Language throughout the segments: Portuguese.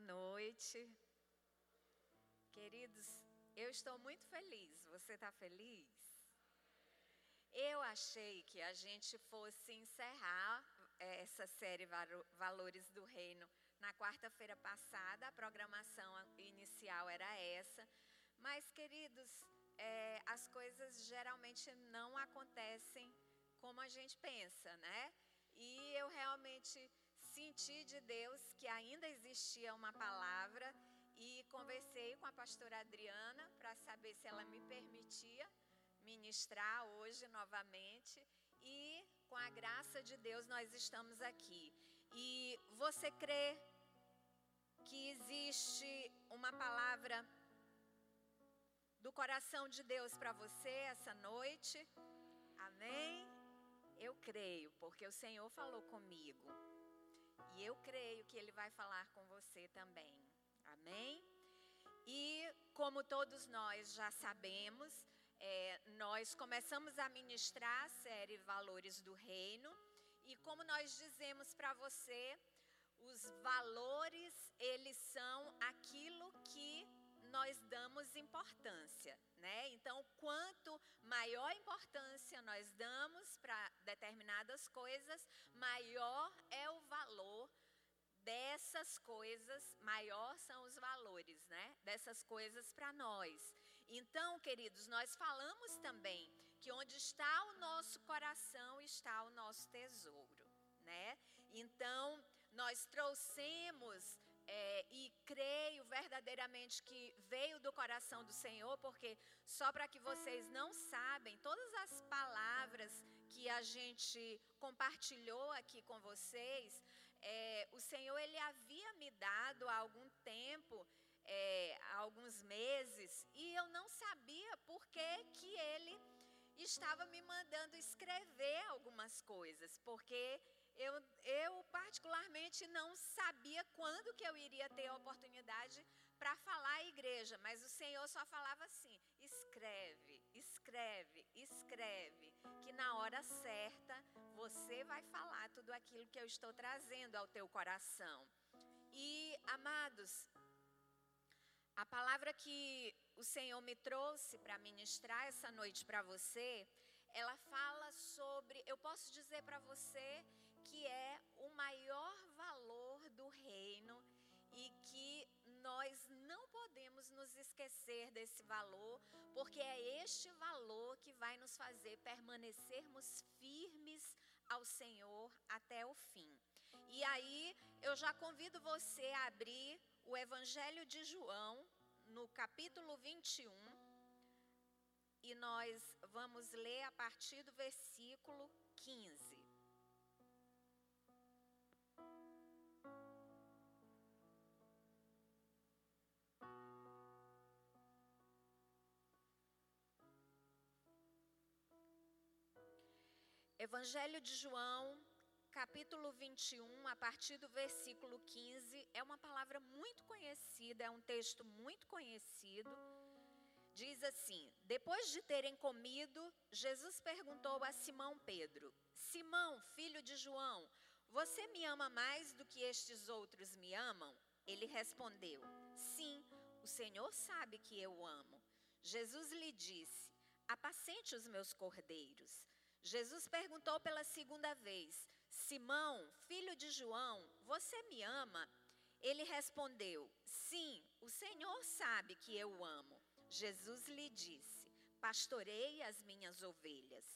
Boa noite. Queridos, eu estou muito feliz. Você está feliz? Eu achei que a gente fosse encerrar eh, essa série Valores do Reino na quarta-feira passada. A programação inicial era essa. Mas, queridos, é, as coisas geralmente não acontecem como a gente pensa, né? E eu realmente senti de Deus que ainda existia uma palavra e conversei com a pastora Adriana para saber se ela me permitia ministrar hoje novamente e com a graça de Deus nós estamos aqui. E você crê que existe uma palavra do coração de Deus para você essa noite? Amém? Eu creio, porque o Senhor falou comigo. Eu creio que Ele vai falar com você também. Amém? E como todos nós já sabemos, é, nós começamos a ministrar a série Valores do Reino. E como nós dizemos para você, os valores, eles são aquilo que nós damos importância, né? Então, quanto maior importância nós damos para determinadas coisas, maior é o valor dessas coisas, maior são os valores, né? Dessas coisas para nós. Então, queridos, nós falamos também que onde está o nosso coração está o nosso tesouro, né? Então, nós trouxemos é, e creio verdadeiramente que veio do coração do Senhor, porque só para que vocês não sabem, todas as palavras que a gente compartilhou aqui com vocês, é, o Senhor ele havia me dado há algum tempo, é, há alguns meses, e eu não sabia por que, que ele estava me mandando escrever algumas coisas, porque eu, eu particularmente não sabia quando que eu iria ter a oportunidade para falar à igreja, mas o Senhor só falava assim: escreve, escreve, escreve, que na hora certa você vai falar tudo aquilo que eu estou trazendo ao teu coração. E, amados, a palavra que o Senhor me trouxe para ministrar essa noite para você, ela fala sobre, eu posso dizer para você que é o maior valor do reino e que nós não podemos nos esquecer desse valor, porque é este valor que vai nos fazer permanecermos firmes ao Senhor até o fim. E aí eu já convido você a abrir o Evangelho de João, no capítulo 21, e nós vamos ler a partir do versículo 15. Evangelho de João, capítulo 21, a partir do versículo 15, é uma palavra muito conhecida, é um texto muito conhecido. Diz assim: Depois de terem comido, Jesus perguntou a Simão Pedro: Simão, filho de João, você me ama mais do que estes outros me amam? Ele respondeu: Sim, o Senhor sabe que eu amo. Jesus lhe disse: Apacente os meus cordeiros. Jesus perguntou pela segunda vez: Simão, filho de João, você me ama? Ele respondeu: Sim, o Senhor sabe que eu amo. Jesus lhe disse: Pastorei as minhas ovelhas.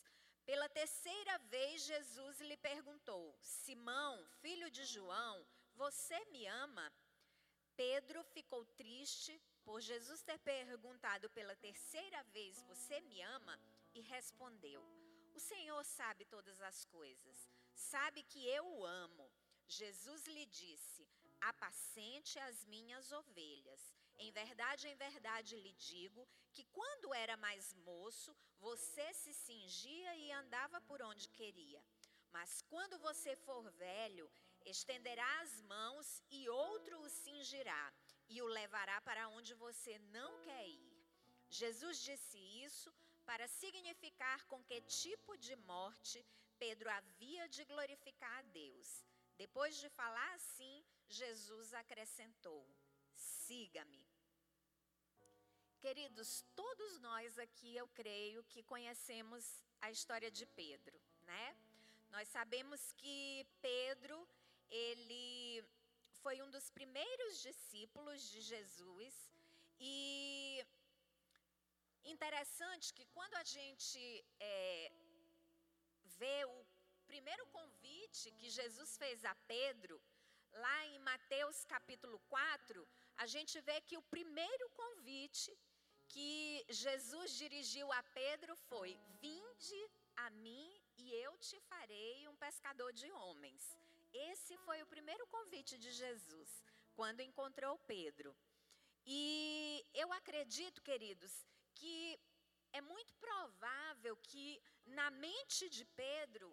Pela terceira vez, Jesus lhe perguntou: Simão, filho de João, você me ama? Pedro ficou triste por Jesus ter perguntado pela terceira vez: Você me ama? E respondeu: o Senhor sabe todas as coisas, sabe que eu o amo. Jesus lhe disse: Apacente as minhas ovelhas. Em verdade, em verdade lhe digo que quando era mais moço, você se cingia e andava por onde queria. Mas quando você for velho, estenderá as mãos e outro o cingirá e o levará para onde você não quer ir. Jesus disse isso para significar com que tipo de morte Pedro havia de glorificar a Deus. Depois de falar assim, Jesus acrescentou: siga-me. Queridos, todos nós aqui, eu creio que conhecemos a história de Pedro, né? Nós sabemos que Pedro, ele foi um dos primeiros discípulos de Jesus e interessante que quando a gente é, vê o primeiro convite que Jesus fez a Pedro, lá em Mateus capítulo 4, a gente vê que o primeiro convite que Jesus dirigiu a Pedro foi: Vinde a mim e eu te farei um pescador de homens. Esse foi o primeiro convite de Jesus quando encontrou Pedro. E eu acredito, queridos, que é muito provável que na mente de Pedro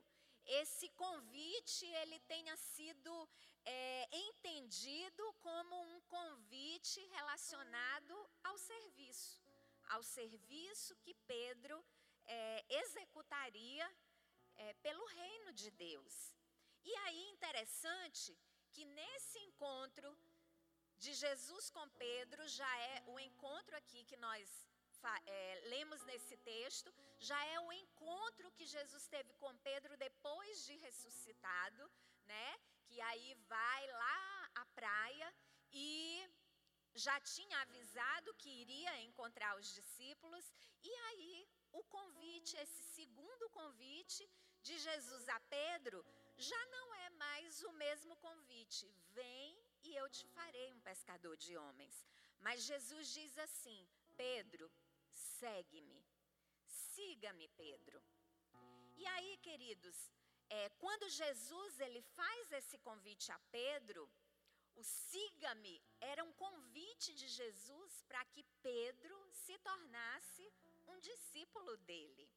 esse convite ele tenha sido é, entendido como um convite relacionado ao serviço ao serviço que Pedro é, executaria é, pelo reino de Deus. E aí, interessante que nesse encontro de Jesus com Pedro, já é o encontro aqui que nós é, lemos nesse texto, já é o encontro que Jesus teve com Pedro depois de ressuscitado, né? Que aí vai lá à praia e já tinha avisado que iria encontrar os discípulos, e aí o convite, esse segundo convite de Jesus a Pedro, já não é mais o mesmo convite: vem e eu te farei um pescador de homens. Mas Jesus diz assim: Pedro, segue-me, siga-me, Pedro. E aí, queridos, é, quando Jesus ele faz esse convite a Pedro, o siga-me era um convite de Jesus para que Pedro se tornasse um discípulo dele.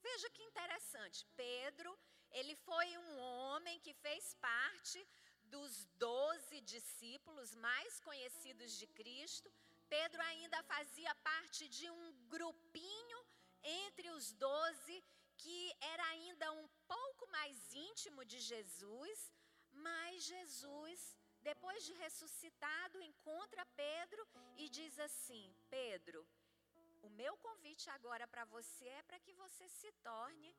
Veja que interessante, Pedro, ele foi um homem que fez parte dos doze discípulos mais conhecidos de Cristo. Pedro ainda fazia parte de um grupinho entre os doze que era ainda um pouco mais íntimo de Jesus, mas Jesus depois de ressuscitado, encontra Pedro e diz assim: Pedro, o meu convite agora para você é para que você se torne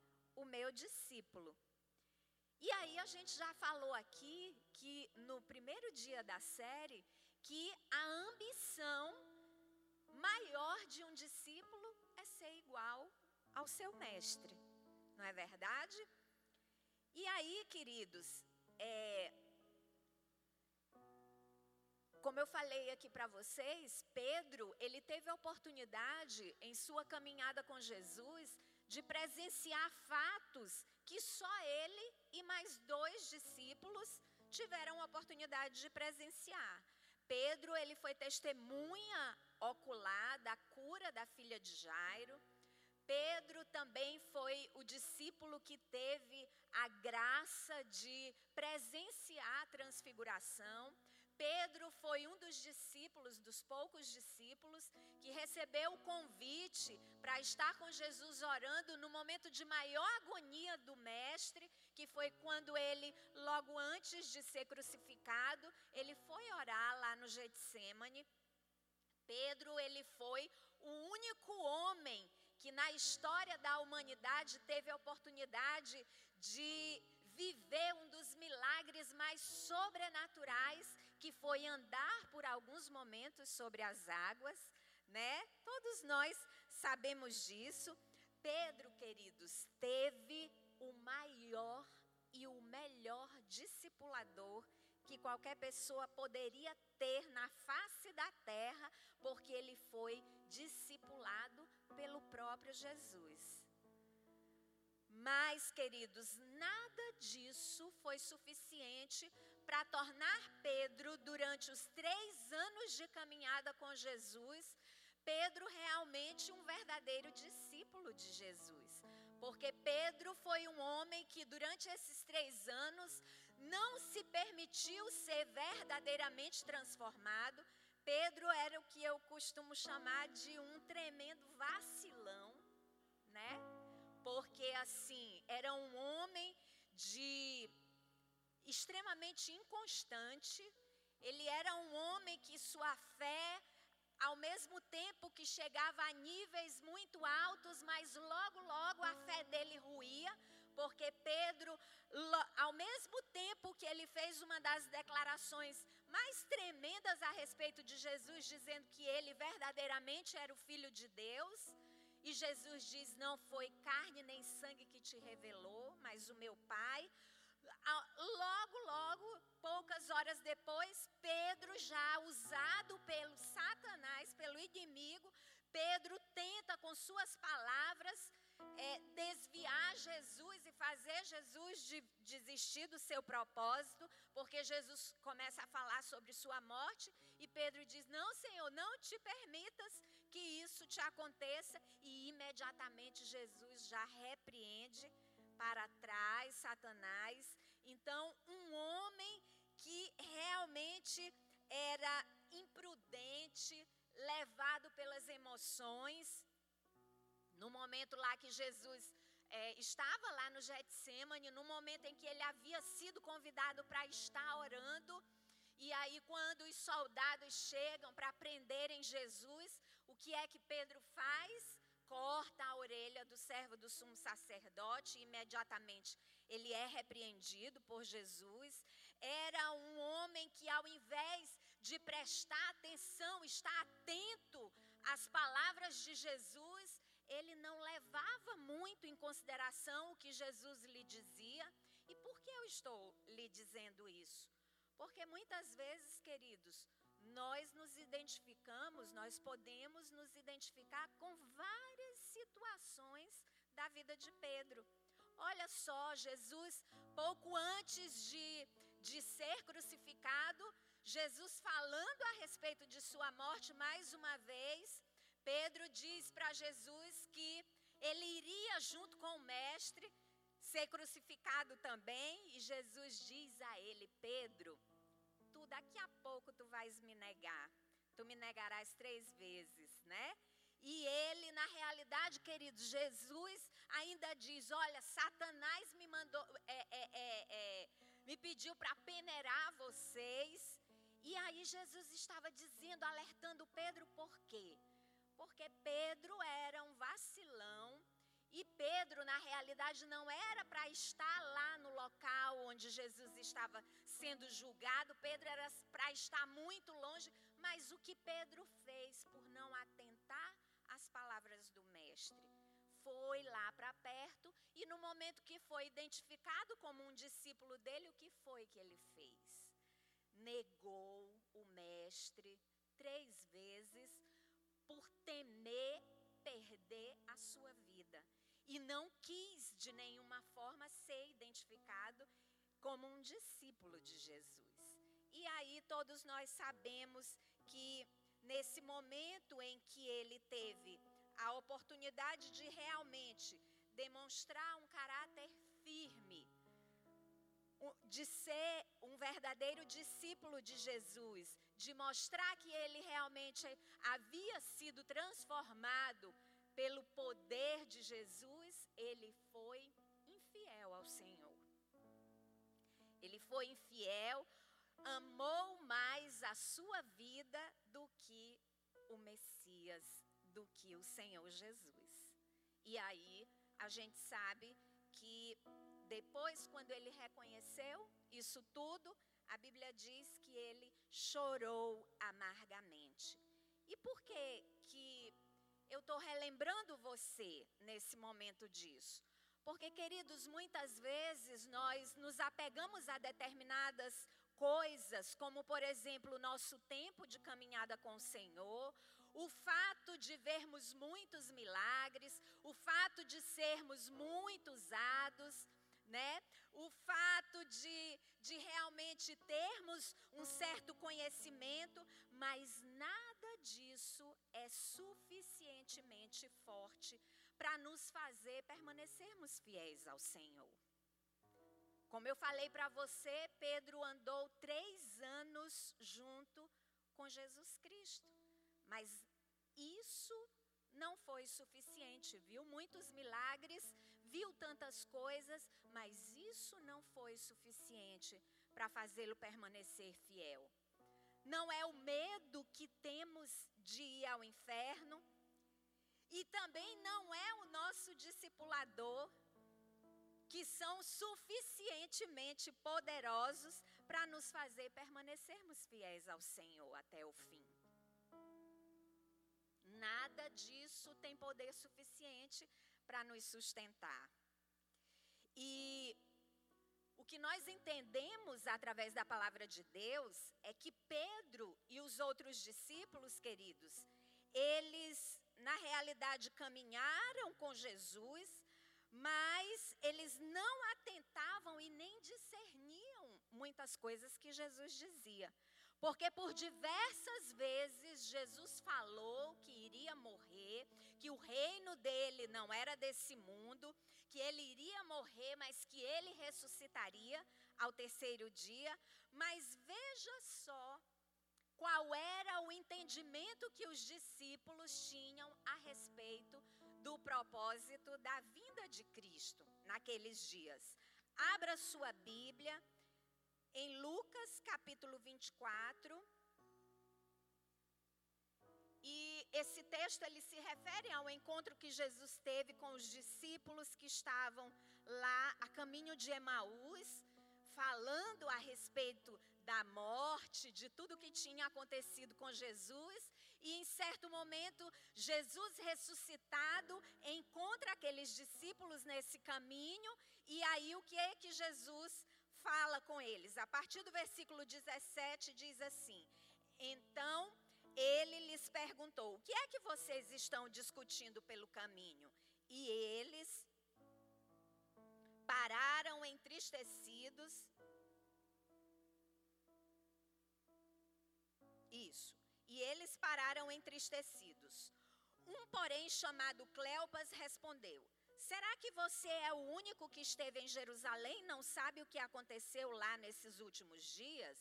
o meu discípulo. E aí a gente já falou aqui que no primeiro dia da série que a ambição maior de um discípulo é ser igual ao seu mestre, não é verdade? E aí, queridos, é, como eu falei aqui para vocês, Pedro, ele teve a oportunidade em sua caminhada com Jesus de presenciar fatos que só ele e mais dois discípulos tiveram a oportunidade de presenciar. Pedro, ele foi testemunha ocular da cura da filha de Jairo. Pedro também foi o discípulo que teve a graça de presenciar a transfiguração. Pedro foi um dos discípulos, dos poucos discípulos, que recebeu o convite para estar com Jesus orando no momento de maior agonia do Mestre, que foi quando ele, logo antes de ser crucificado, ele foi orar lá no Getsemane. Pedro, ele foi o único homem que na história da humanidade teve a oportunidade de viver um dos milagres mais sobrenaturais que foi andar por alguns momentos sobre as águas, né? Todos nós sabemos disso. Pedro, queridos, teve o maior e o melhor discipulador que qualquer pessoa poderia ter na face da terra, porque ele foi discipulado pelo próprio Jesus. Mas, queridos, nada disso foi suficiente para tornar Pedro, durante os três anos de caminhada com Jesus, Pedro realmente um verdadeiro discípulo de Jesus. Porque Pedro foi um homem que, durante esses três anos, não se permitiu ser verdadeiramente transformado. Pedro era o que eu costumo chamar de um tremendo vacilão, né? Porque, assim, era um homem de extremamente inconstante. Ele era um homem que sua fé, ao mesmo tempo que chegava a níveis muito altos, mas logo, logo a fé dele ruía, porque Pedro, ao mesmo tempo que ele fez uma das declarações mais tremendas a respeito de Jesus, dizendo que ele verdadeiramente era o Filho de Deus, e Jesus diz: Não foi carne nem sangue que te revelou, mas o meu Pai. Logo, logo, poucas horas depois, Pedro, já usado pelo Satanás, pelo inimigo, Pedro tenta com suas palavras é, desviar Jesus e fazer Jesus de, desistir do seu propósito, porque Jesus começa a falar sobre sua morte e Pedro diz: Não, Senhor, não te permitas que isso te aconteça. E imediatamente Jesus já repreende para trás Satanás. Então, um homem que realmente era imprudente, levado pelas emoções, no momento lá que Jesus é, estava lá no Getsemane, no momento em que ele havia sido convidado para estar orando, e aí quando os soldados chegam para prenderem Jesus, o que é que Pedro faz? Corta a orelha do servo do sumo sacerdote, e imediatamente ele é repreendido por Jesus. Era um homem que, ao invés de prestar atenção, estar atento às palavras de Jesus, ele não levava muito em consideração o que Jesus lhe dizia. E por que eu estou lhe dizendo isso? Porque muitas vezes, queridos, nós nos identificamos, nós podemos nos identificar com várias situações da vida de Pedro. Olha só, Jesus, pouco antes de, de ser crucificado, Jesus falando a respeito de sua morte mais uma vez, Pedro diz para Jesus que ele iria junto com o mestre ser crucificado também, e Jesus diz a ele: Pedro, tu daqui a pouco tu vais me negar. Tu me negarás três vezes, né? E ele, na realidade, querido, Jesus ainda diz: Olha, Satanás me mandou, é, é, é, é me pediu para peneirar vocês. E aí Jesus estava dizendo, alertando Pedro, por quê? porque Pedro era um vacilão e Pedro, na realidade, não era para estar lá no local onde Jesus estava sendo julgado, Pedro era para estar muito longe, mas o que Pedro fez por não atentar às palavras do Mestre? Foi lá para perto e no momento que foi identificado como um discípulo dele, o que foi que ele fez? Negou o Mestre três vezes por temer perder a sua vida e não quis de nenhuma forma ser identificado como um discípulo de Jesus. E aí todos nós sabemos que nesse momento em que ele teve a oportunidade de realmente demonstrar um caráter firme, de ser um verdadeiro discípulo de Jesus, de mostrar que ele realmente havia sido transformado pelo poder de Jesus, ele foi infiel ao Senhor. Ele foi infiel, amou mais a sua vida do que o Messias, do que o Senhor Jesus. E aí a gente sabe que depois, quando ele reconheceu isso tudo, a Bíblia diz que ele chorou amargamente. E por que que eu estou relembrando você nesse momento disso? Porque, queridos, muitas vezes nós nos apegamos a determinadas coisas, como, por exemplo, o nosso tempo de caminhada com o Senhor, o fato de vermos muitos milagres, o fato de sermos muito usados, né? O fato de, de realmente termos um certo conhecimento, mas nada disso é suficientemente forte para nos fazer permanecermos fiéis ao Senhor. Como eu falei para você, Pedro andou três anos junto com Jesus Cristo, mas isso não foi suficiente, viu? Muitos milagres viu tantas coisas, mas isso não foi suficiente para fazê-lo permanecer fiel. Não é o medo que temos de ir ao inferno, e também não é o nosso discipulador que são suficientemente poderosos para nos fazer permanecermos fiéis ao Senhor até o fim. Nada disso tem poder suficiente para nos sustentar. E que nós entendemos através da palavra de Deus é que Pedro e os outros discípulos, queridos, eles na realidade caminharam com Jesus, mas eles não atentavam e nem discerniam muitas coisas que Jesus dizia. Porque por diversas vezes Jesus falou que iria morrer, que o reino dele não era desse mundo, que ele iria morrer, mas que ele ressuscitaria ao terceiro dia. Mas veja só qual era o entendimento que os discípulos tinham a respeito do propósito da vinda de Cristo naqueles dias. Abra sua Bíblia em Lucas capítulo 24. Esse texto ele se refere ao encontro que Jesus teve com os discípulos que estavam lá a caminho de Emaús, falando a respeito da morte, de tudo que tinha acontecido com Jesus, e em certo momento, Jesus ressuscitado encontra aqueles discípulos nesse caminho, e aí o que é que Jesus fala com eles. A partir do versículo 17 diz assim: Então ele lhes perguntou: O que é que vocês estão discutindo pelo caminho? E eles pararam entristecidos. Isso. E eles pararam entristecidos. Um, porém, chamado Cleopas, respondeu: Será que você é o único que esteve em Jerusalém e não sabe o que aconteceu lá nesses últimos dias?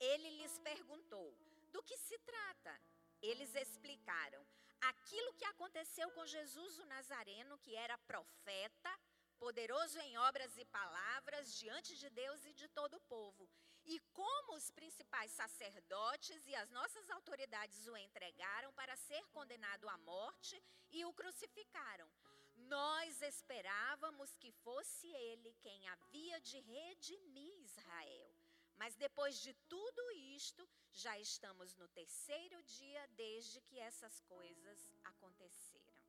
Ele lhes perguntou: Do que se trata? Eles explicaram: Aquilo que aconteceu com Jesus o Nazareno, que era profeta, poderoso em obras e palavras diante de Deus e de todo o povo. E como os principais sacerdotes e as nossas autoridades o entregaram para ser condenado à morte e o crucificaram. Nós esperávamos que fosse ele quem havia de redimir Israel. Mas depois de tudo isto, já estamos no terceiro dia desde que essas coisas aconteceram.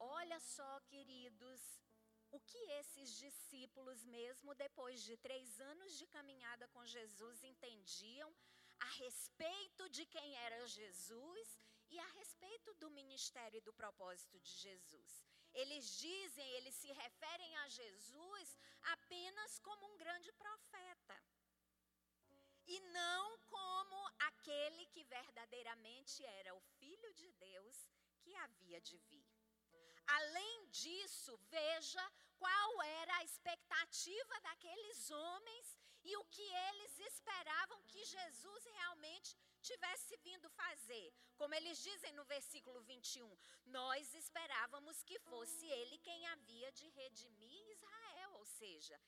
Olha só, queridos, o que esses discípulos, mesmo depois de três anos de caminhada com Jesus, entendiam a respeito de quem era Jesus e a respeito do ministério e do propósito de Jesus. Eles dizem, eles se referem a Jesus apenas como um grande profeta. E não como aquele que verdadeiramente era o Filho de Deus que havia de vir. Além disso, veja qual era a expectativa daqueles homens e o que eles esperavam que Jesus realmente tivesse vindo fazer. Como eles dizem no versículo 21, nós esperávamos que fosse ele quem havia de redimir Israel, ou seja,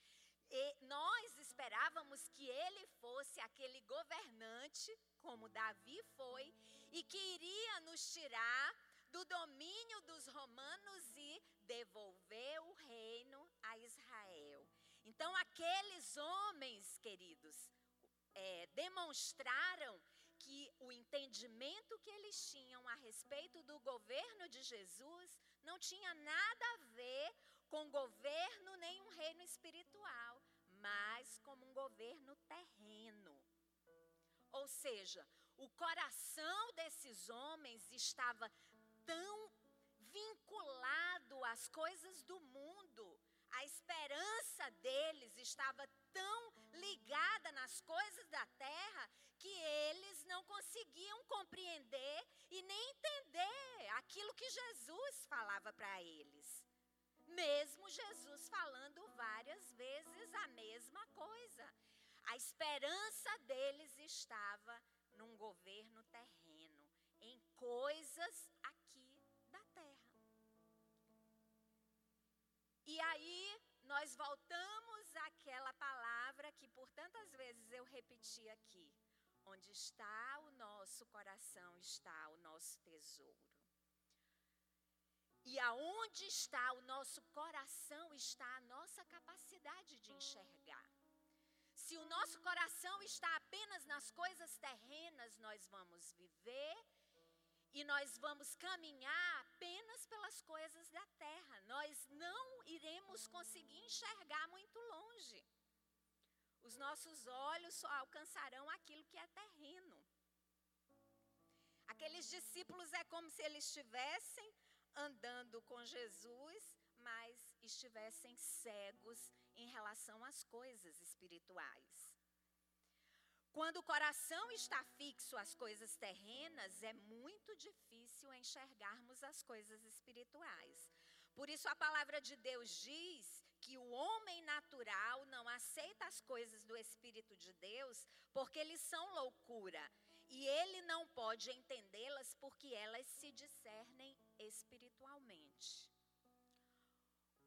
nós esperávamos que ele fosse aquele governante, como Davi foi, e que iria nos tirar do domínio dos romanos e devolver o reino a Israel. Então, aqueles homens, queridos, é, demonstraram que o entendimento que eles tinham a respeito do governo de Jesus não tinha nada a ver com governo nem um reino espiritual, mas como um governo terreno. Ou seja, o coração desses homens estava tão vinculado às coisas do mundo, a esperança deles estava tão ligada nas coisas da terra que eles não conseguiam compreender e nem entender aquilo que Jesus falava para eles. Mesmo Jesus falando várias vezes a mesma coisa. A esperança deles estava num governo terreno, em coisas aqui da terra. nós voltamos àquela palavra que por tantas vezes eu repeti aqui. Onde está o nosso coração, está o nosso tesouro. E aonde está o nosso coração, está a nossa capacidade de enxergar. Se o nosso coração está apenas nas coisas terrenas, nós vamos viver e nós vamos caminhar apenas pelas coisas da terra. Nós não iremos conseguir enxergar muito longe. Os nossos olhos só alcançarão aquilo que é terreno. Aqueles discípulos é como se eles estivessem andando com Jesus, mas estivessem cegos em relação às coisas espirituais. Quando o coração está fixo às coisas terrenas, é muito difícil enxergarmos as coisas espirituais. Por isso a palavra de Deus diz que o homem natural não aceita as coisas do Espírito de Deus porque eles são loucura. E ele não pode entendê-las porque elas se discernem espiritualmente.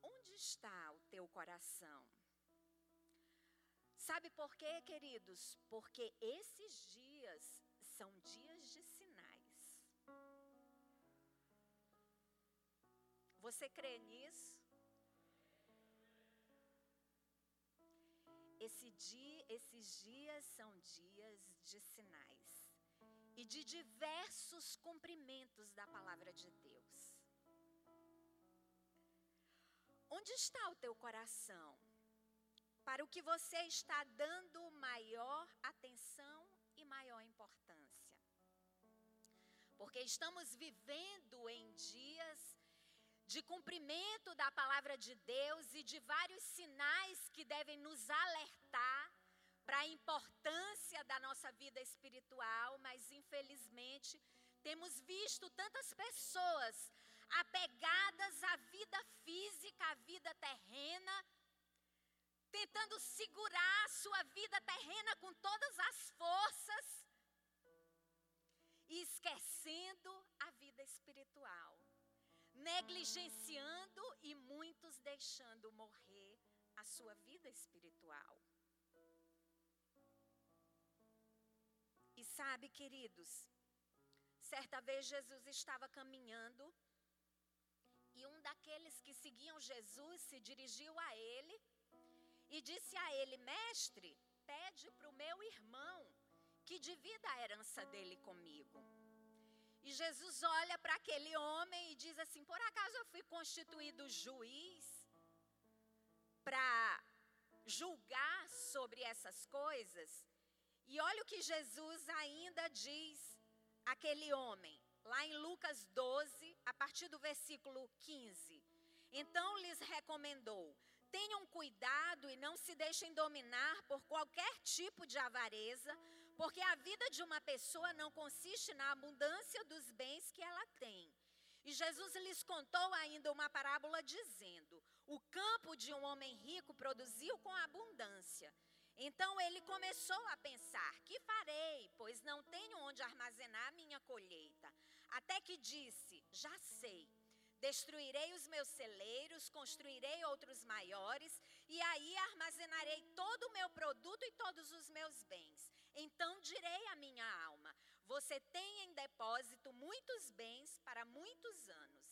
Onde está o teu coração? Sabe por quê, queridos? Porque esses dias são dias de sinais. Você crê nisso? Esse dia, esses dias são dias de sinais e de diversos cumprimentos da palavra de Deus. Onde está o teu coração? para o que você está dando maior atenção e maior importância. Porque estamos vivendo em dias de cumprimento da palavra de Deus e de vários sinais que devem nos alertar para a importância da nossa vida espiritual, mas infelizmente temos visto tantas pessoas apegadas à vida física, à vida terrena, tentando segurar a sua vida terrena com todas as forças e esquecendo a vida espiritual, negligenciando e muitos deixando morrer a sua vida espiritual. E sabe, queridos, certa vez Jesus estava caminhando e um daqueles que seguiam Jesus se dirigiu a ele e disse a ele: Mestre, pede para o meu irmão que divida a herança dele comigo. E Jesus olha para aquele homem e diz assim: Por acaso eu fui constituído juiz para julgar sobre essas coisas? E olha o que Jesus ainda diz àquele homem, lá em Lucas 12, a partir do versículo 15. Então lhes recomendou: Tenham cuidado e não se deixem dominar por qualquer tipo de avareza, porque a vida de uma pessoa não consiste na abundância dos bens que ela tem. E Jesus lhes contou ainda uma parábola dizendo: O campo de um homem rico produziu com abundância. Então ele começou a pensar: Que farei, pois não tenho onde armazenar minha colheita? Até que disse: Já sei Destruirei os meus celeiros, construirei outros maiores, e aí armazenarei todo o meu produto e todos os meus bens. Então direi à minha alma: Você tem em depósito muitos bens para muitos anos.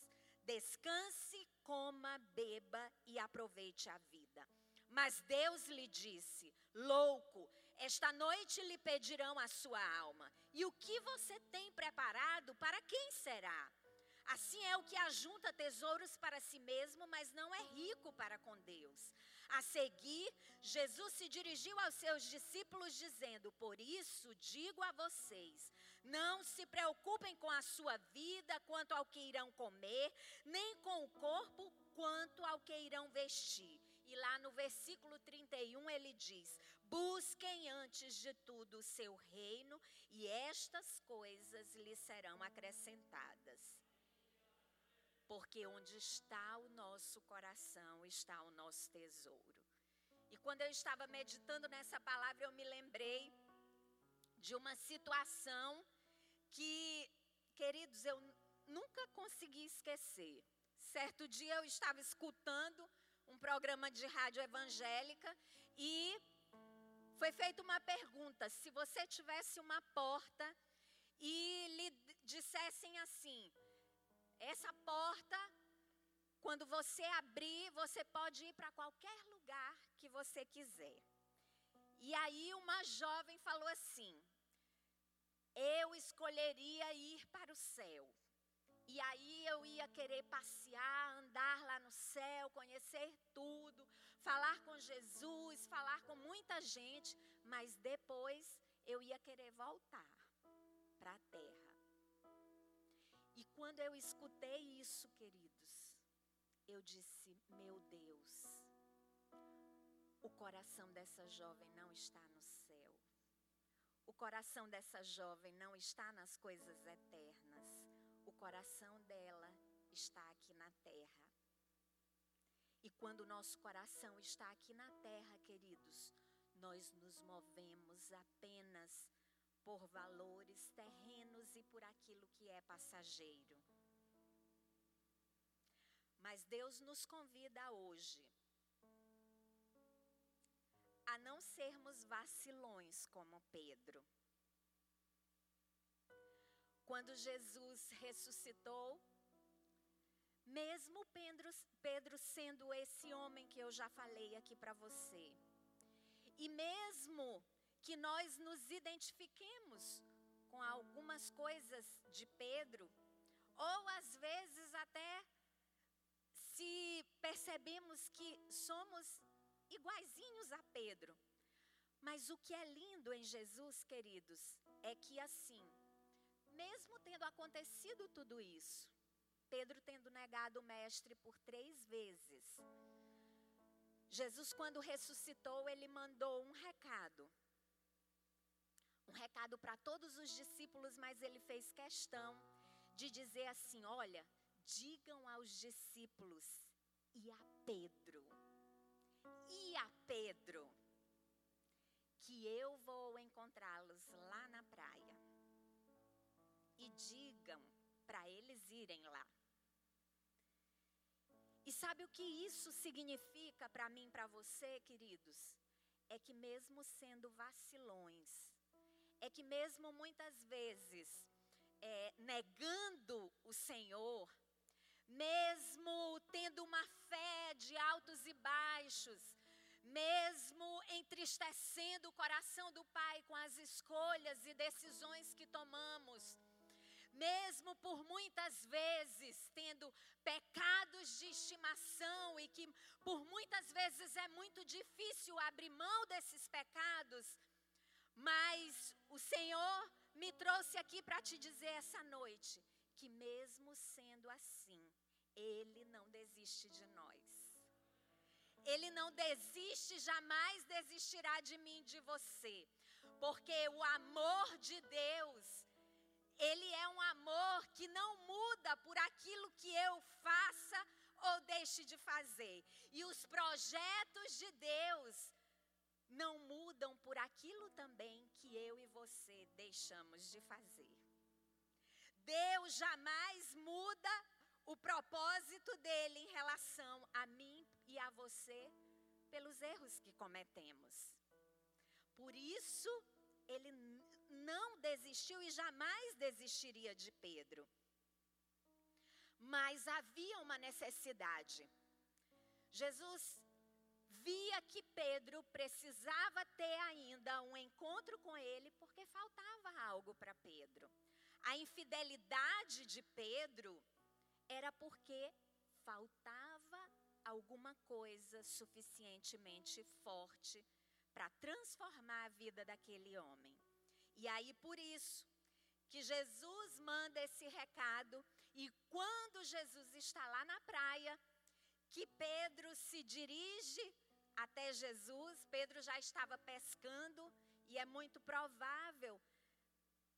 Descanse, coma, beba e aproveite a vida. Mas Deus lhe disse: Louco, esta noite lhe pedirão a sua alma. E o que você tem preparado, para quem será? Assim é o que ajunta tesouros para si mesmo, mas não é rico para com Deus. A seguir, Jesus se dirigiu aos seus discípulos, dizendo: Por isso digo a vocês, não se preocupem com a sua vida quanto ao que irão comer, nem com o corpo quanto ao que irão vestir. E lá no versículo 31 ele diz: Busquem antes de tudo o seu reino, e estas coisas lhes serão acrescentadas. Porque onde está o nosso coração, está o nosso tesouro. E quando eu estava meditando nessa palavra, eu me lembrei de uma situação que, queridos, eu nunca consegui esquecer. Certo dia eu estava escutando um programa de rádio evangélica e foi feita uma pergunta: se você tivesse uma porta e lhe dissessem assim, essa porta, quando você abrir, você pode ir para qualquer lugar que você quiser. E aí uma jovem falou assim: eu escolheria ir para o céu. E aí eu ia querer passear, andar lá no céu, conhecer tudo, falar com Jesus, falar com muita gente, mas depois eu ia querer voltar para a terra. E quando eu escutei isso, queridos, eu disse: Meu Deus, o coração dessa jovem não está no céu. O coração dessa jovem não está nas coisas eternas. O coração dela está aqui na terra. E quando o nosso coração está aqui na terra, queridos, nós nos movemos apenas por valores terrenos e por aquilo que é passageiro. Mas Deus nos convida hoje a não sermos vacilões como Pedro. Quando Jesus ressuscitou, mesmo Pedro, Pedro sendo esse homem que eu já falei aqui para você, e mesmo que nós nos identifiquemos com algumas coisas de Pedro, ou às vezes até se percebemos que somos iguaizinhos a Pedro. Mas o que é lindo em Jesus, queridos, é que assim, mesmo tendo acontecido tudo isso, Pedro tendo negado o Mestre por três vezes. Jesus, quando ressuscitou, ele mandou um recado. Um recado para todos os discípulos, mas ele fez questão de dizer assim: olha, digam aos discípulos e a Pedro, e a Pedro, que eu vou encontrá-los lá na praia. E digam para eles irem lá. E sabe o que isso significa para mim, para você, queridos? É que mesmo sendo vacilões, é que mesmo muitas vezes é, negando o Senhor, mesmo tendo uma fé de altos e baixos, mesmo entristecendo o coração do Pai com as escolhas e decisões que tomamos, mesmo por muitas vezes tendo pecados de estimação e que por muitas vezes é muito difícil abrir mão desses pecados, mas o Senhor me trouxe aqui para te dizer essa noite que mesmo sendo assim, ele não desiste de nós. Ele não desiste, jamais desistirá de mim, de você. Porque o amor de Deus ele é um amor que não muda por aquilo que eu faça ou deixe de fazer. E os projetos de Deus não mudam por aquilo também que eu e você deixamos de fazer. Deus jamais muda o propósito dele em relação a mim e a você pelos erros que cometemos. Por isso, ele não desistiu e jamais desistiria de Pedro. Mas havia uma necessidade. Jesus via que Pedro precisava ter ainda um encontro com ele porque faltava algo para Pedro. A infidelidade de Pedro era porque faltava alguma coisa suficientemente forte para transformar a vida daquele homem. E aí por isso que Jesus manda esse recado e quando Jesus está lá na praia, que Pedro se dirige até Jesus, Pedro já estava pescando e é muito provável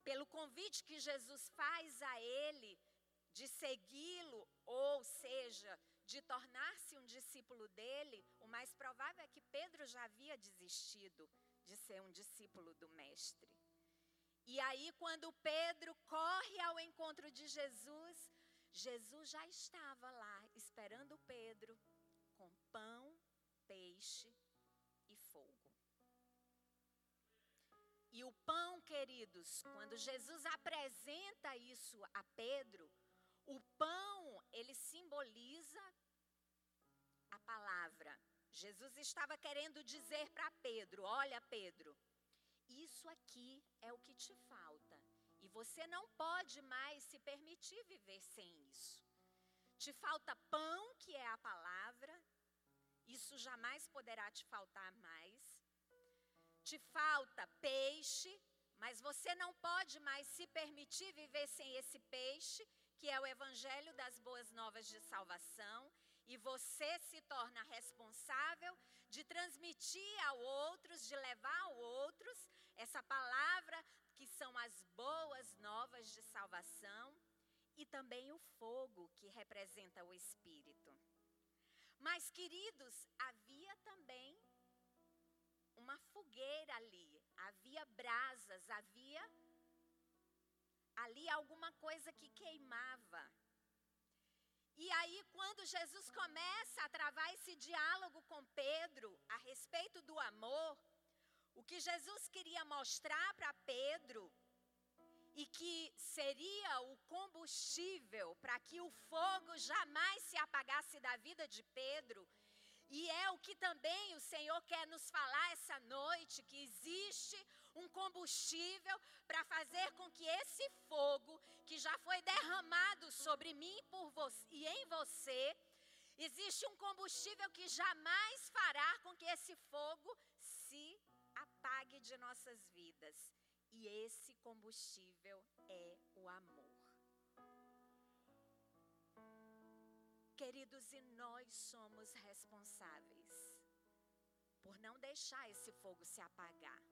pelo convite que Jesus faz a ele de segui-lo, ou seja, de tornar-se um discípulo dele, o mais provável é que Pedro já havia desistido de ser um discípulo do Mestre. E aí, quando Pedro corre ao encontro de Jesus, Jesus já estava lá esperando Pedro com pão peixe e fogo. E o pão, queridos, quando Jesus apresenta isso a Pedro, o pão, ele simboliza a palavra. Jesus estava querendo dizer para Pedro: Olha, Pedro, isso aqui é o que te falta. E você não pode mais se permitir viver sem isso. Te falta pão, que é a palavra, isso jamais poderá te faltar mais. Te falta peixe, mas você não pode mais se permitir viver sem esse peixe, que é o evangelho das boas novas de salvação, e você se torna responsável de transmitir a outros, de levar a outros essa palavra que são as boas novas de salvação e também o fogo que representa o espírito. Mas, queridos, havia também uma fogueira ali, havia brasas, havia ali alguma coisa que queimava. E aí, quando Jesus começa a travar esse diálogo com Pedro a respeito do amor, o que Jesus queria mostrar para Pedro e que seria o combustível para que o fogo jamais se apagasse da vida de Pedro, e é o que também o Senhor quer nos falar essa noite: que existe um combustível para fazer com que esse fogo, que já foi derramado sobre mim por você, e em você, existe um combustível que jamais fará com que esse fogo se apague de nossas vidas. E esse combustível é o amor. Queridos, e nós somos responsáveis por não deixar esse fogo se apagar.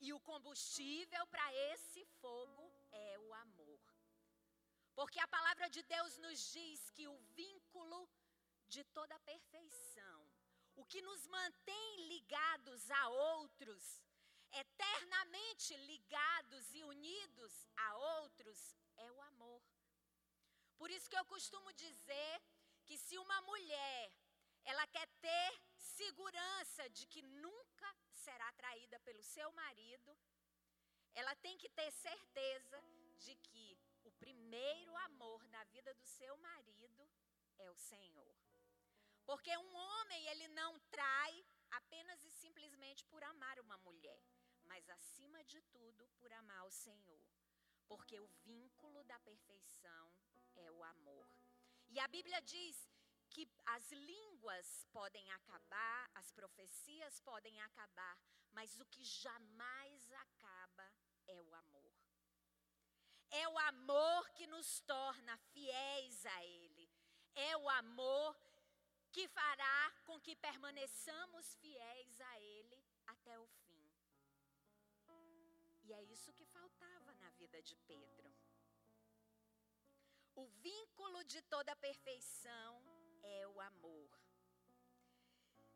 E o combustível para esse fogo é o amor. Porque a palavra de Deus nos diz que o vínculo de toda perfeição o que nos mantém ligados a outros, eternamente ligados e unidos a outros, é o amor. Por isso que eu costumo dizer que se uma mulher ela quer ter segurança de que nunca será traída pelo seu marido, ela tem que ter certeza de que o primeiro amor na vida do seu marido é o Senhor. Porque um homem, ele não trai apenas e simplesmente por amar uma mulher, mas acima de tudo por amar o Senhor. Porque o vínculo da perfeição é o amor. E a Bíblia diz que as línguas podem acabar, as profecias podem acabar, mas o que jamais acaba é o amor. É o amor que nos torna fiéis a Ele. É o amor que fará com que permaneçamos fiéis a Ele até o fim. E é isso que faltava na vida de Pedro. O vínculo de toda perfeição é o amor.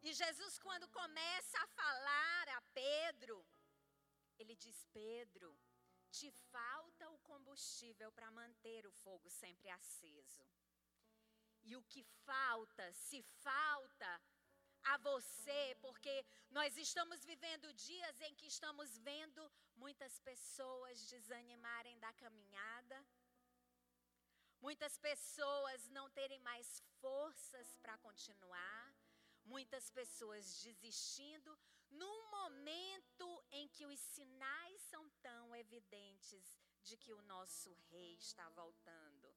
E Jesus, quando começa a falar a Pedro, ele diz: Pedro, te falta o combustível para manter o fogo sempre aceso. E o que falta, se falta a você, porque nós estamos vivendo dias em que estamos vendo muitas pessoas desanimarem da caminhada, muitas pessoas não terem mais forças para continuar, muitas pessoas desistindo, num momento em que os sinais são tão evidentes de que o nosso rei está voltando.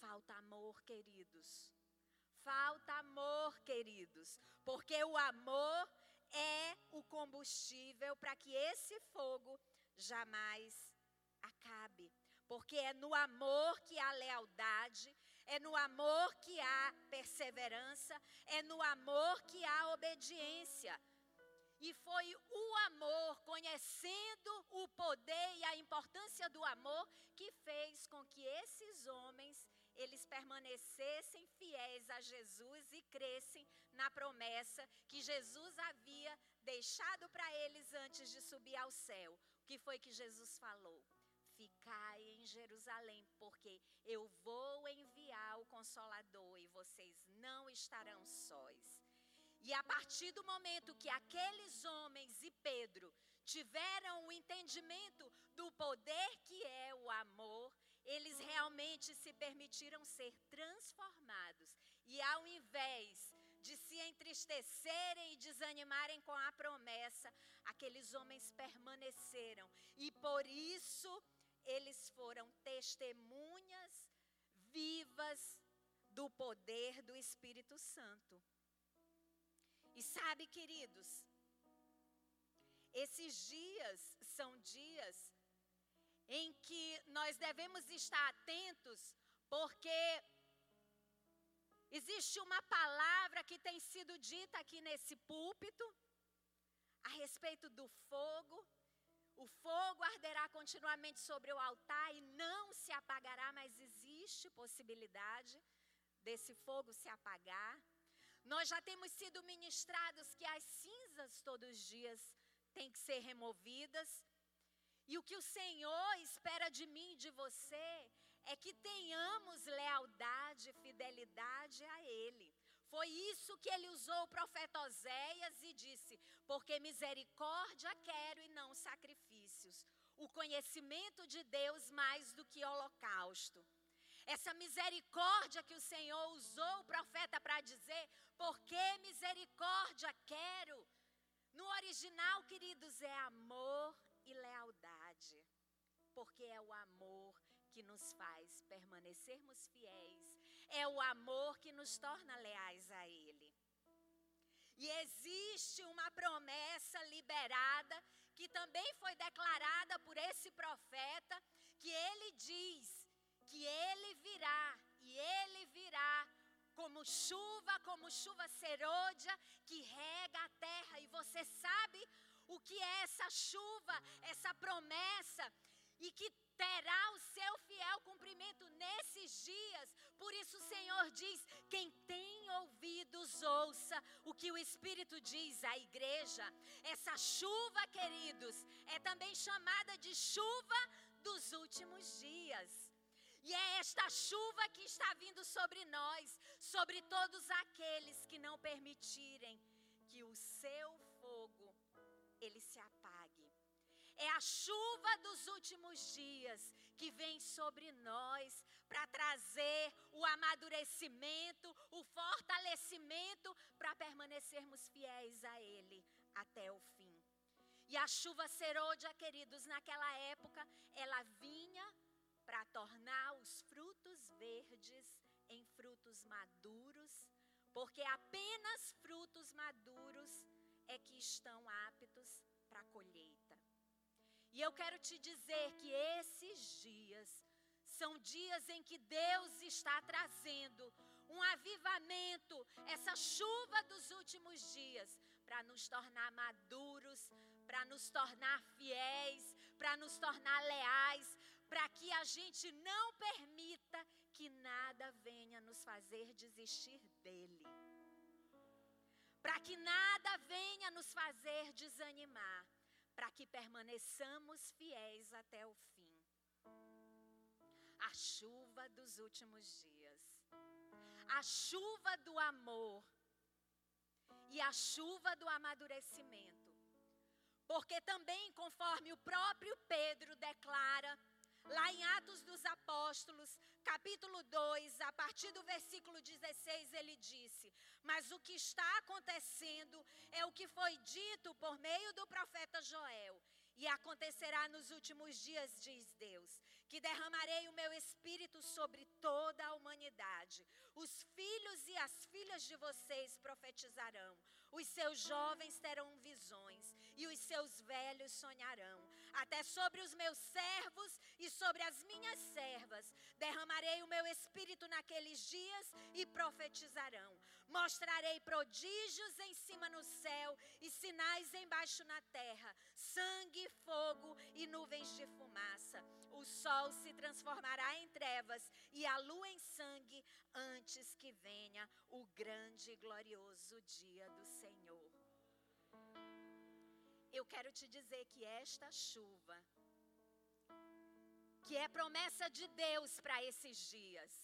Falta amor, queridos. Falta amor, queridos. Porque o amor é o combustível para que esse fogo jamais acabe. Porque é no amor que há lealdade, é no amor que há perseverança, é no amor que há obediência. E foi o amor, conhecendo o poder e a importância do amor, que fez com que esses homens eles permanecessem fiéis a Jesus e crescem na promessa que Jesus havia deixado para eles antes de subir ao céu. O que foi que Jesus falou? Ficai em Jerusalém, porque eu vou enviar o consolador e vocês não estarão sós. E a partir do momento que aqueles homens e Pedro tiveram o entendimento do poder que é o amor, eles realmente se permitiram ser transformados. E ao invés de se entristecerem e desanimarem com a promessa, aqueles homens permaneceram. E por isso eles foram testemunhas vivas do poder do Espírito Santo. E sabe, queridos, esses dias são dias em que nós devemos estar atentos, porque existe uma palavra que tem sido dita aqui nesse púlpito a respeito do fogo. O fogo arderá continuamente sobre o altar e não se apagará, mas existe possibilidade desse fogo se apagar. Nós já temos sido ministrados que as cinzas todos os dias têm que ser removidas. E o que o Senhor espera de mim e de você é que tenhamos lealdade, fidelidade a Ele. Foi isso que ele usou o profeta Oséias e disse: Porque misericórdia quero e não sacrifícios. O conhecimento de Deus mais do que holocausto. Essa misericórdia que o Senhor usou o profeta para dizer: Porque misericórdia quero. No original, queridos, é amor e lealdade. Porque é o amor que nos faz permanecermos fiéis, é o amor que nos torna leais a Ele. E existe uma promessa liberada que também foi declarada por esse profeta, que ele diz que ele virá e ele virá como chuva, como chuva serôdia que rega a terra. E você sabe o que é essa chuva, essa promessa, e que terá o seu fiel cumprimento nesses dias. Por isso o Senhor diz: quem tem ouvidos, ouça o que o Espírito diz à igreja. Essa chuva, queridos, é também chamada de chuva dos últimos dias. E é esta chuva que está vindo sobre nós, sobre todos aqueles que não permitirem que o seu fogo ele se apague. É a chuva dos últimos dias que vem sobre nós para trazer o amadurecimento, o fortalecimento para permanecermos fiéis a Ele até o fim. E a chuva serôdia, queridos, naquela época, ela vinha para tornar os frutos verdes em frutos maduros, porque apenas frutos maduros é que estão aptos para colheita. E eu quero te dizer que esses dias são dias em que Deus está trazendo um avivamento, essa chuva dos últimos dias, para nos tornar maduros, para nos tornar fiéis, para nos tornar leais, para que a gente não permita que nada venha nos fazer desistir dele. Para que nada venha nos fazer desanimar para que permaneçamos fiéis até o fim. A chuva dos últimos dias, a chuva do amor e a chuva do amadurecimento. Porque também, conforme o próprio Pedro declara, lá em Atos dos Apóstolos, capítulo 2, a partir do versículo 16, ele disse: Mas o que está acontecendo é o que foi dito por meio do profeta Joel. E acontecerá nos últimos dias, diz Deus, que derramarei o meu espírito sobre toda a humanidade. Os as filhas de vocês profetizarão. Os seus jovens terão visões e os seus velhos sonharão. Até sobre os meus servos e sobre as minhas servas derramarei o meu espírito naqueles dias e profetizarão. Mostrarei prodígios em cima no céu e sinais embaixo na terra: sangue, fogo e nuvens de fumaça. O sol se transformará em trevas e a lua em sangue antes que venha o grande e glorioso dia do Senhor. Eu quero te dizer que esta chuva, que é promessa de Deus para esses dias,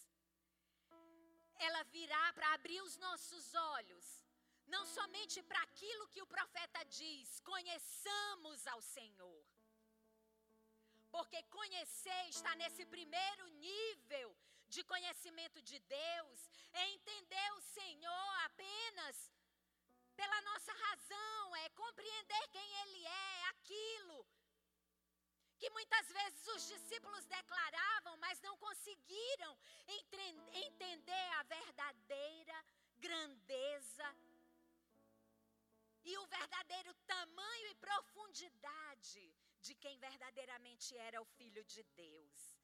ela virá para abrir os nossos olhos, não somente para aquilo que o profeta diz, conheçamos ao Senhor. Porque conhecer está nesse primeiro nível de conhecimento de Deus, é entender o Senhor apenas pela nossa razão, é compreender quem Ele é, aquilo que muitas vezes os discípulos declaravam, mas não conseguiram entender a verdadeira grandeza e o verdadeiro tamanho e profundidade de quem verdadeiramente era o Filho de Deus.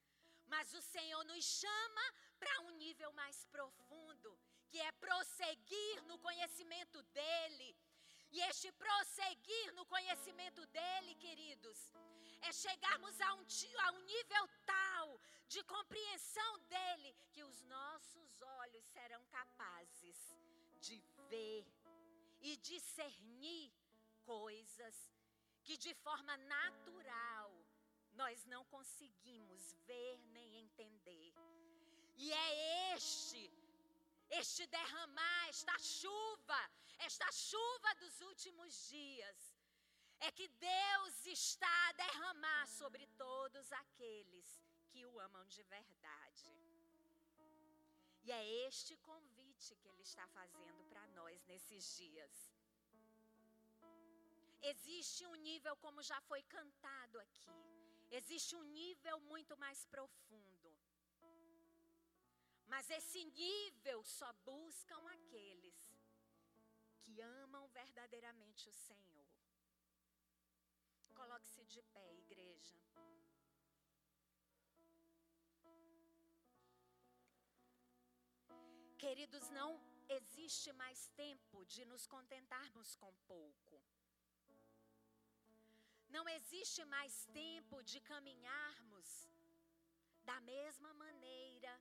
Mas o Senhor nos chama para um nível mais profundo, que é prosseguir no conhecimento dEle. E este prosseguir no conhecimento dEle, queridos, é chegarmos a um, a um nível tal de compreensão dEle que os nossos olhos serão capazes de ver e discernir coisas que de forma natural nós não conseguimos ver nem entender. E é este, este derramar, esta chuva, esta chuva dos últimos dias, é que Deus está a derramar sobre todos aqueles que o amam de verdade. E é este convite que Ele está fazendo para nós nesses dias. Existe um nível, como já foi cantado aqui, existe um nível muito mais profundo. Mas esse nível só buscam aqueles que amam verdadeiramente o Senhor. Coloque-se de pé, igreja. Queridos, não existe mais tempo de nos contentarmos com pouco. Não existe mais tempo de caminharmos da mesma maneira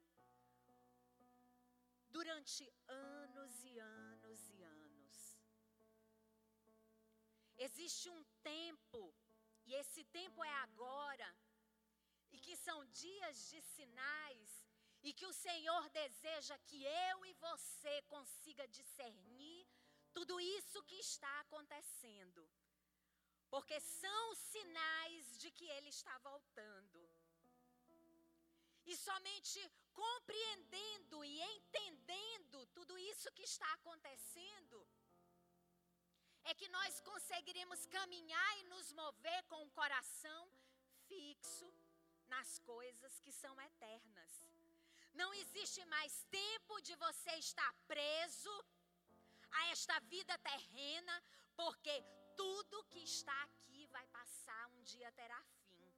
durante anos e anos e anos. Existe um tempo e esse tempo é agora. E que são dias de sinais. E que o Senhor deseja que eu e você consiga discernir tudo isso que está acontecendo. Porque são sinais de que Ele está voltando. E somente compreendendo e entendendo tudo isso que está acontecendo, é que nós conseguiremos caminhar e nos mover com o coração fixo nas coisas que são eternas. Não existe mais tempo de você estar preso a esta vida terrena, porque tudo que está aqui vai passar, um dia terá fim.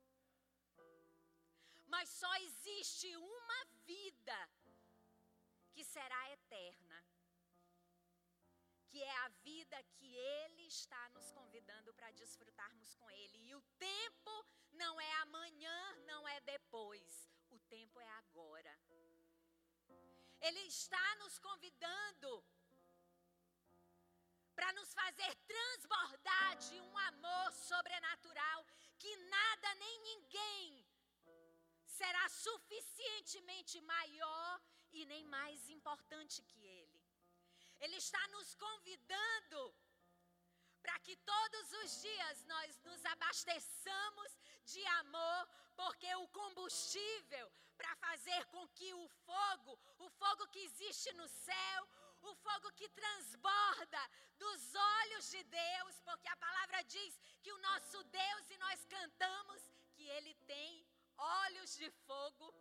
Mas só existe uma vida que será eterna que é a vida que Ele está nos convidando para desfrutarmos com Ele. E o tempo não é amanhã, não é depois, o tempo é agora. Ele está nos convidando para nos fazer transbordar de um amor sobrenatural que nada nem ninguém será suficientemente maior e nem mais importante que Ele. Ele está nos convidando para que todos os dias nós nos abasteçamos de amor, porque o combustível para fazer com que o fogo, o fogo que existe no céu, o fogo que transborda dos olhos de Deus, porque a palavra diz que o nosso Deus e nós cantamos que ele tem olhos de fogo.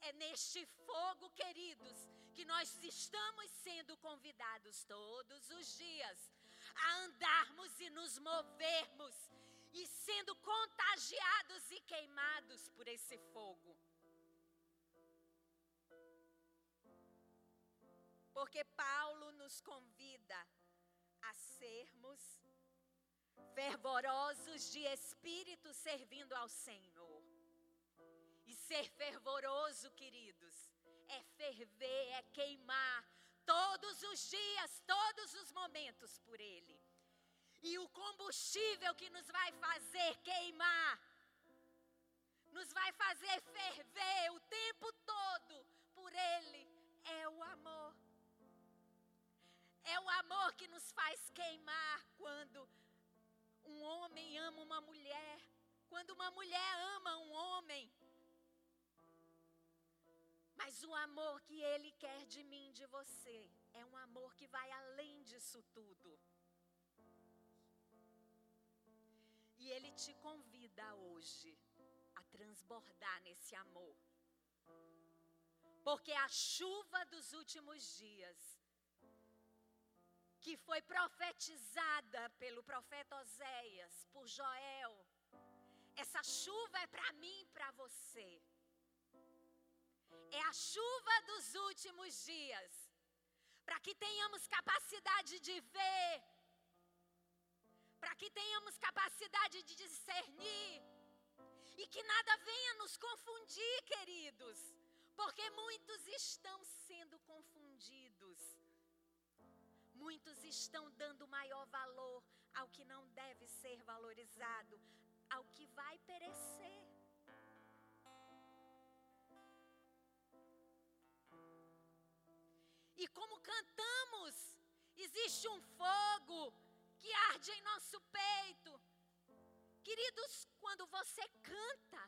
É neste fogo, queridos, que nós estamos sendo convidados todos os dias a andarmos e nos movermos e sendo contagiados e queimados por esse fogo. Porque Paulo nos convida a sermos fervorosos de espírito servindo ao Senhor. E ser fervoroso, queridos, é ferver, é queimar todos os dias, todos os momentos por Ele. E o combustível que nos vai fazer queimar, nos vai fazer ferver o tempo todo por Ele amor que nos faz queimar quando um homem ama uma mulher, quando uma mulher ama um homem. Mas o amor que Ele quer de mim, de você, é um amor que vai além disso tudo. E Ele te convida hoje a transbordar nesse amor. Porque a chuva dos últimos dias, que foi profetizada pelo profeta Oséias, por Joel, essa chuva é para mim e para você. É a chuva dos últimos dias, para que tenhamos capacidade de ver, para que tenhamos capacidade de discernir, e que nada venha nos confundir, queridos, porque muitos estão sendo confundidos. Muitos estão dando maior valor ao que não deve ser valorizado, ao que vai perecer. E como cantamos, existe um fogo que arde em nosso peito Queridos, quando você canta,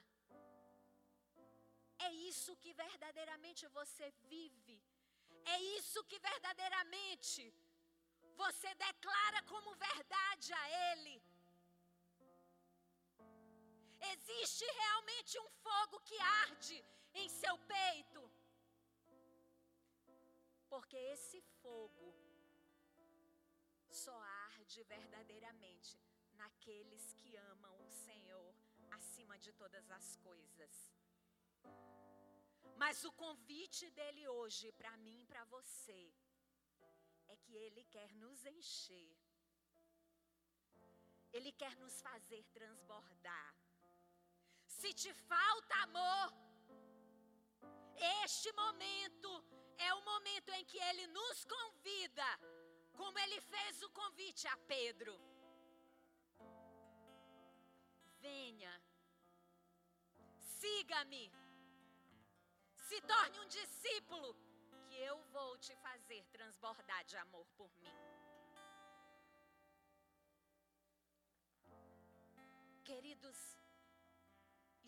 é isso que verdadeiramente você vive, é isso que verdadeiramente você declara como verdade a Ele. Existe realmente um fogo que arde em seu peito, porque esse fogo só arde verdadeiramente naqueles que amam o Senhor acima de todas as coisas. Mas o convite dele hoje para mim e para você é que ele quer nos encher. Ele quer nos fazer transbordar. Se te falta amor, este momento é o momento em que ele nos convida, como ele fez o convite a Pedro venha, siga-me, se torne um discípulo, eu vou te fazer transbordar de amor por mim. Queridos,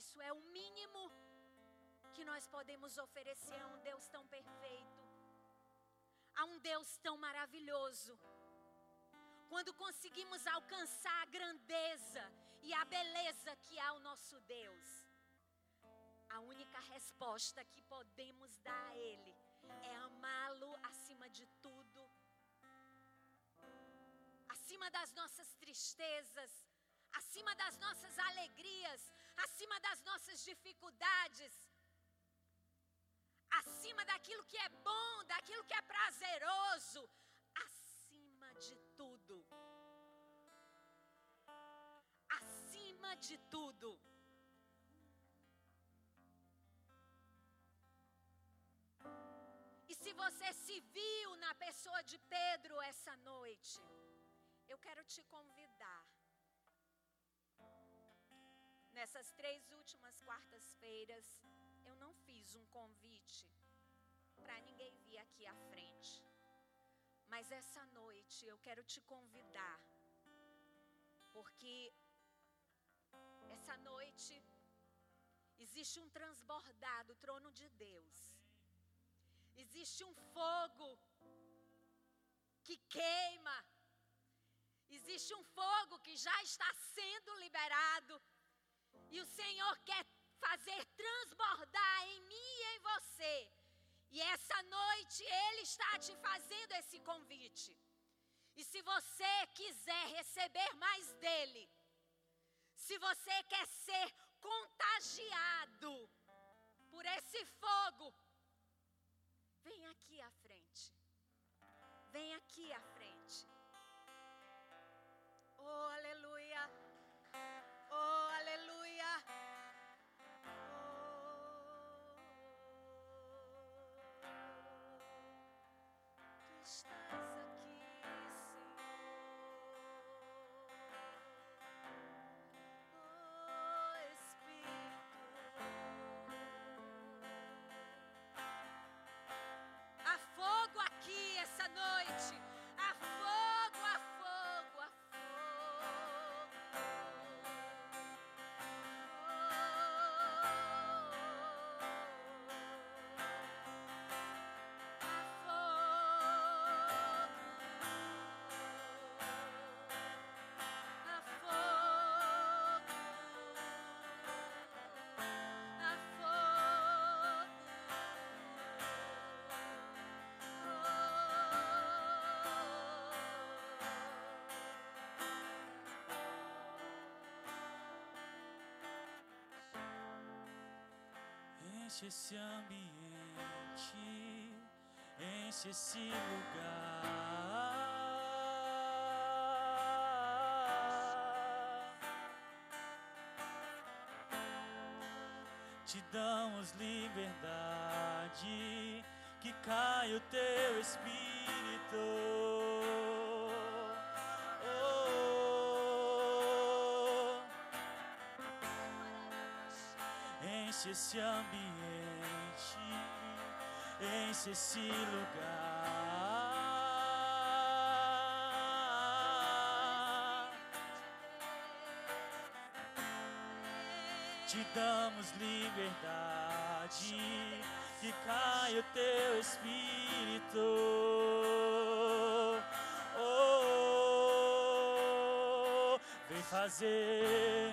isso é o mínimo que nós podemos oferecer a um Deus tão perfeito, a um Deus tão maravilhoso. Quando conseguimos alcançar a grandeza e a beleza que há o nosso Deus. A única resposta que podemos dar a Ele é amá-lo acima de tudo, acima das nossas tristezas, acima das nossas alegrias, acima das nossas dificuldades, acima daquilo que é bom, daquilo que é prazeroso, acima de tudo. acima de tudo. Você se viu na pessoa de Pedro essa noite, eu quero te convidar. Nessas três últimas quartas-feiras, eu não fiz um convite para ninguém vir aqui à frente. Mas essa noite eu quero te convidar, porque essa noite existe um transbordar do trono de Deus. Existe um fogo que queima. Existe um fogo que já está sendo liberado. E o Senhor quer fazer transbordar em mim e em você. E essa noite Ele está te fazendo esse convite. E se você quiser receber mais dele, se você quer ser contagiado por esse fogo, vem aqui à frente. Vem aqui à frente. Oh, aleluia. Oh, aleluia. Oh, tu estás Enche esse ambiente, enche esse lugar. Te damos liberdade, que caia o teu espírito. Enche esse ambiente, enche esse lugar. Te damos liberdade, que caia o teu espírito. Oh, vem fazer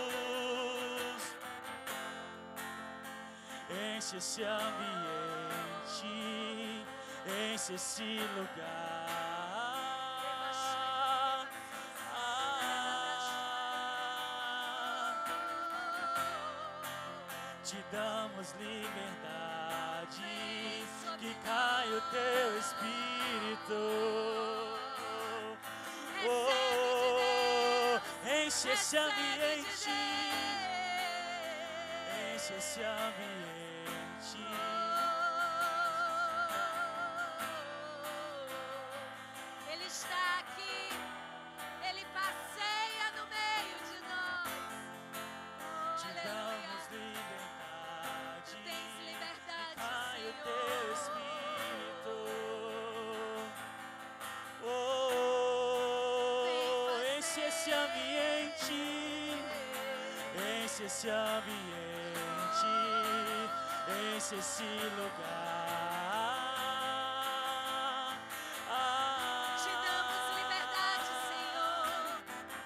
enche esse ambiente, enche esse lugar. Ah, te damos liberdade, que caia o teu espírito. Oh, enche esse ambiente, enche esse ambiente. Ele está aqui, Ele passeia no meio de nós. Te Aleluia. damos liberdade, Tens liberdade, caia o teu espírito. Oh, Vem enche esse ambiente, enche esse ambiente, enche esse lugar. Te damos liberdade, Senhor.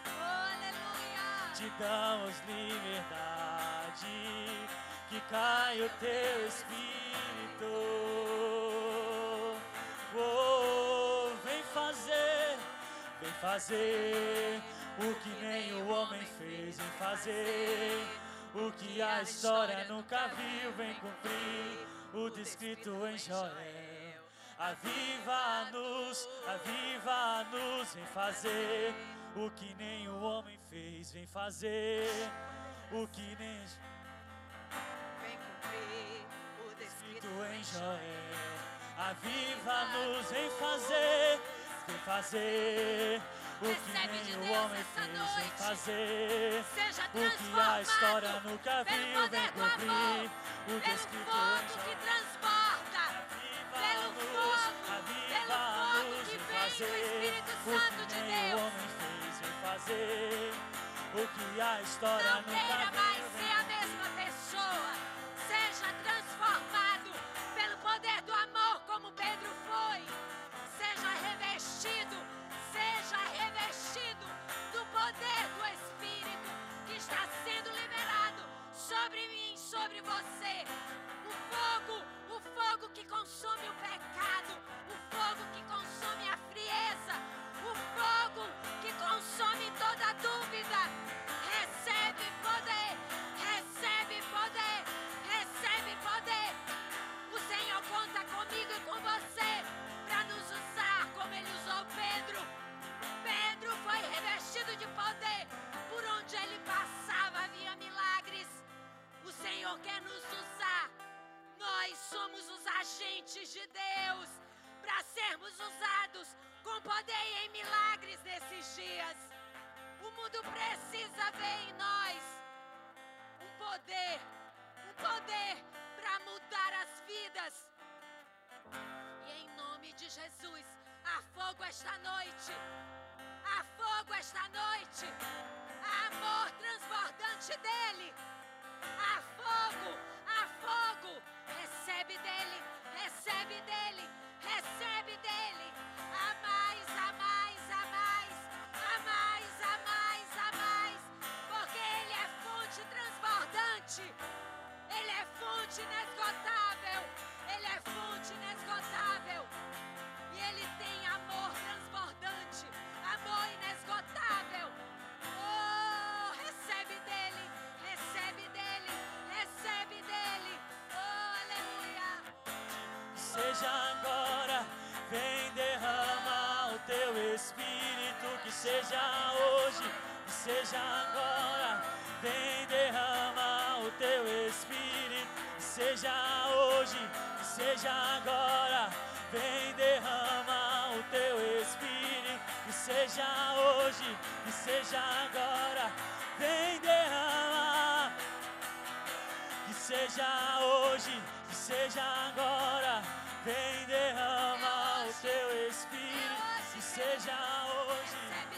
Oh, aleluia. te damos liberdade, que caia o teu espírito. Oh, vem fazer, vem fazer o que nem o homem fez, vem fazer o que a história nunca viu, vem cumprir o descrito em Joel. Aviva-nos, aviva-nos, vem fazer o que nem o homem fez, vem fazer o que nem Vem cumprir o escrito descrito em Joel. Aviva-nos, vem fazer, vem fazer Recebe de nem o Deus homem essa fez, noite. fazer Seja o que a história nunca pelo viu, vem poder do amor, o pelo fogo em que Joel. transborda, pelo fogo, pelo fogo que vem do Espírito Santo de o que o Deus. homem fez, vem fazer o que a história Não queira viu, mais ser a mesma pessoa. Seja transformado pelo poder do amor, como Pedro foi. Seja poder do Espírito que está sendo liberado sobre mim, sobre você. O fogo, o fogo que consome o pecado, o fogo que consome a frieza, o fogo que consome toda dúvida. Recebe poder, recebe poder, recebe poder. O Senhor conta comigo e com você para nos usar como Ele usou Pedro. Pedro foi revestido de poder. Por onde ele passava havia milagres. O Senhor quer nos usar. Nós somos os agentes de Deus para sermos usados com poder e em milagres nesses dias. O mundo precisa ver em nós um poder, um poder para mudar as vidas. E em nome de Jesus, há fogo esta noite. Há fogo esta noite. Amor transbordante dele. Há fogo, há fogo. Recebe dele, recebe dele, recebe dele. A mais, a mais, a mais, a mais, a mais, a mais. Porque ele é fonte transbordante. Ele é fonte inesgotável. Ele é fonte inesgotável. E ele tem amor transbordante, amor inesgotável. Oh, recebe dele, recebe dele, recebe dele. Oh, aleluia. seja agora, vem derrama o teu espírito, que seja hoje, que seja agora, vem derrama o teu espírito, que seja hoje, que seja agora, vem derrama seja hoje, que seja agora, vem derrama que seja hoje, que seja agora, vem derrama o teu espírito, que seja hoje,